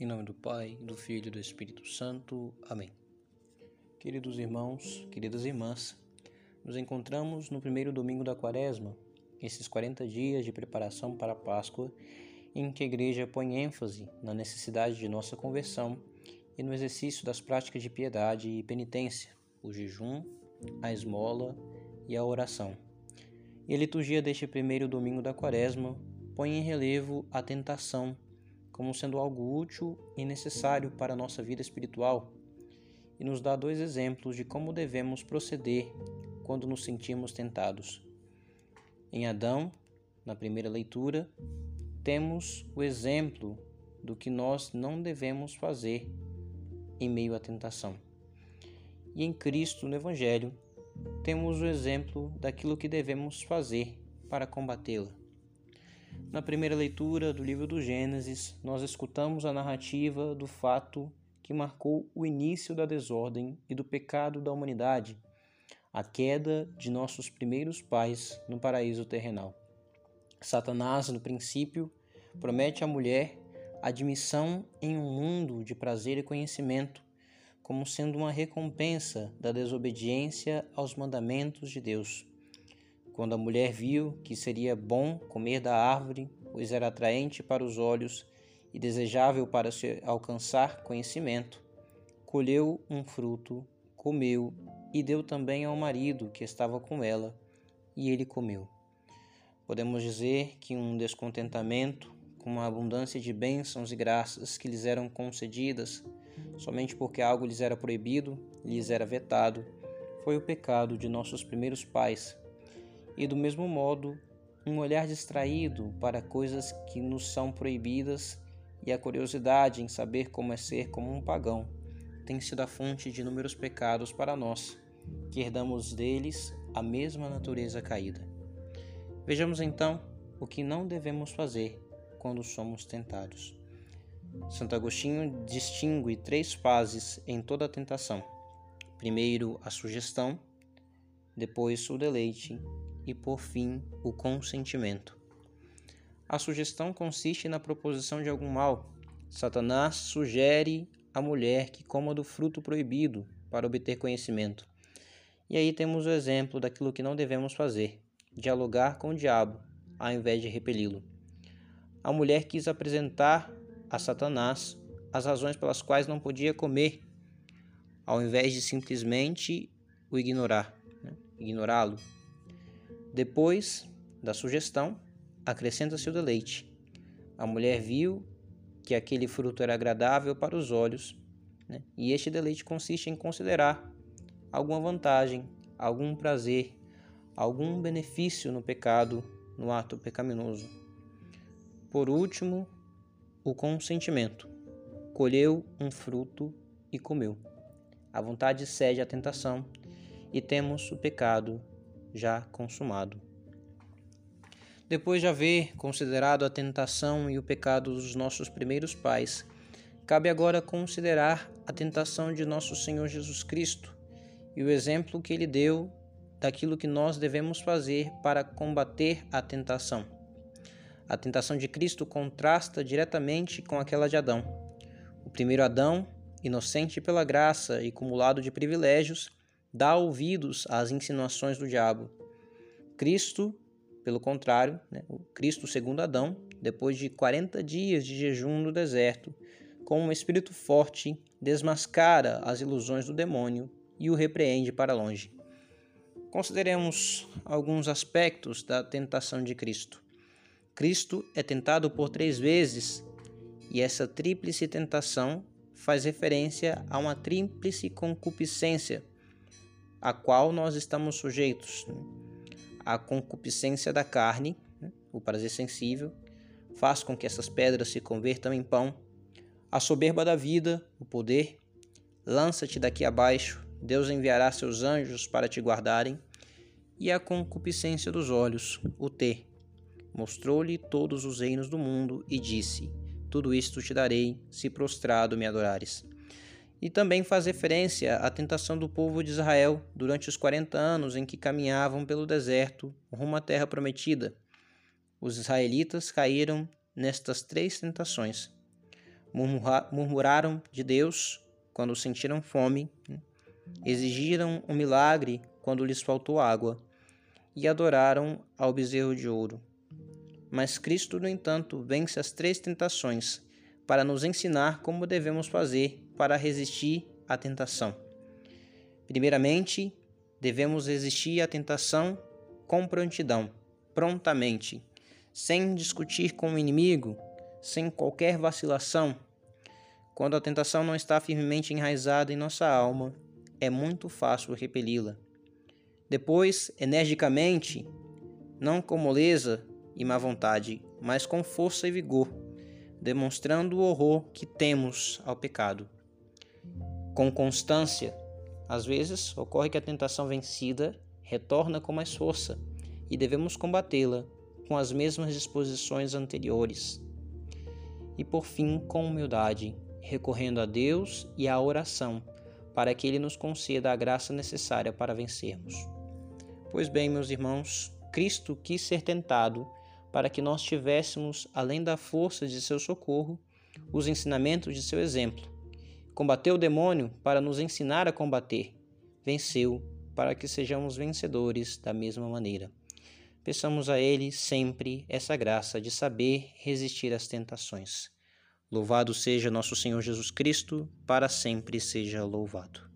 Em nome do Pai, do Filho e do Espírito Santo. Amém. Queridos irmãos, queridas irmãs, nos encontramos no primeiro domingo da Quaresma, esses 40 dias de preparação para a Páscoa, em que a Igreja põe ênfase na necessidade de nossa conversão e no exercício das práticas de piedade e penitência, o jejum, a esmola e a oração. E a liturgia deste primeiro domingo da Quaresma põe em relevo a tentação como sendo algo útil e necessário para a nossa vida espiritual e nos dá dois exemplos de como devemos proceder quando nos sentimos tentados. Em Adão, na primeira leitura, temos o exemplo do que nós não devemos fazer em meio à tentação. E em Cristo, no Evangelho, temos o exemplo daquilo que devemos fazer para combatê-la. Na primeira leitura do livro do Gênesis, nós escutamos a narrativa do fato que marcou o início da desordem e do pecado da humanidade, a queda de nossos primeiros pais no paraíso terrenal. Satanás, no princípio, promete à mulher admissão em um mundo de prazer e conhecimento, como sendo uma recompensa da desobediência aos mandamentos de Deus. Quando a mulher viu que seria bom comer da árvore, pois era atraente para os olhos e desejável para se alcançar conhecimento, colheu um fruto, comeu e deu também ao marido que estava com ela, e ele comeu. Podemos dizer que um descontentamento com a abundância de bênçãos e graças que lhes eram concedidas, somente porque algo lhes era proibido, lhes era vetado, foi o pecado de nossos primeiros pais e, do mesmo modo, um olhar distraído para coisas que nos são proibidas e a curiosidade em saber como é ser como um pagão tem sido a fonte de inúmeros pecados para nós, que herdamos deles a mesma natureza caída. Vejamos então o que não devemos fazer quando somos tentados. Santo Agostinho distingue três fases em toda a tentação: primeiro, a sugestão, depois, o deleite e, por fim, o consentimento. A sugestão consiste na proposição de algum mal. Satanás sugere à mulher que coma do fruto proibido para obter conhecimento. E aí temos o exemplo daquilo que não devemos fazer: dialogar com o diabo, ao invés de repeli-lo. A mulher quis apresentar a Satanás as razões pelas quais não podia comer, ao invés de simplesmente o ignorar, né? ignorá-lo. Depois da sugestão, acrescenta-se o deleite. A mulher viu que aquele fruto era agradável para os olhos, né? e este deleite consiste em considerar alguma vantagem, algum prazer, algum benefício no pecado, no ato pecaminoso. Por último, o consentimento. Colheu um fruto e comeu. A vontade cede à tentação e temos o pecado já consumado. Depois de haver considerado a tentação e o pecado dos nossos primeiros pais, cabe agora considerar a tentação de nosso Senhor Jesus Cristo e o exemplo que ele deu daquilo que nós devemos fazer para combater a tentação. A tentação de Cristo contrasta diretamente com aquela de Adão. O primeiro Adão, inocente pela graça e cumulado de privilégios, dá ouvidos às insinuações do diabo. Cristo, pelo contrário, né, o Cristo segundo Adão, depois de 40 dias de jejum no deserto, com um espírito forte, desmascara as ilusões do demônio e o repreende para longe. Consideremos alguns aspectos da tentação de Cristo. Cristo é tentado por três vezes e essa tríplice tentação faz referência a uma tríplice concupiscência a qual nós estamos sujeitos. Né? A concupiscência da carne, né? o prazer sensível, faz com que essas pedras se convertam em pão. A soberba da vida, o poder, lança-te daqui abaixo, Deus enviará seus anjos para te guardarem. E a concupiscência dos olhos, o ter. Mostrou-lhe todos os reinos do mundo e disse: Tudo isto te darei, se prostrado me adorares e também faz referência à tentação do povo de Israel durante os 40 anos em que caminhavam pelo deserto rumo à terra prometida. Os israelitas caíram nestas três tentações. murmuraram de Deus quando sentiram fome, exigiram um milagre quando lhes faltou água e adoraram ao bezerro de ouro. Mas Cristo, no entanto, vence as três tentações para nos ensinar como devemos fazer para resistir à tentação. Primeiramente, devemos resistir à tentação com prontidão, prontamente, sem discutir com o inimigo, sem qualquer vacilação. Quando a tentação não está firmemente enraizada em nossa alma, é muito fácil repeli-la. Depois, energicamente, não com moleza e má vontade, mas com força e vigor, demonstrando o horror que temos ao pecado. Com constância, às vezes ocorre que a tentação vencida retorna com mais força e devemos combatê-la com as mesmas disposições anteriores. E por fim, com humildade, recorrendo a Deus e à oração, para que Ele nos conceda a graça necessária para vencermos. Pois bem, meus irmãos, Cristo quis ser tentado para que nós tivéssemos, além da força de seu socorro, os ensinamentos de seu exemplo. Combateu o demônio para nos ensinar a combater. Venceu para que sejamos vencedores da mesma maneira. Peçamos a Ele sempre essa graça de saber resistir às tentações. Louvado seja nosso Senhor Jesus Cristo, para sempre seja louvado.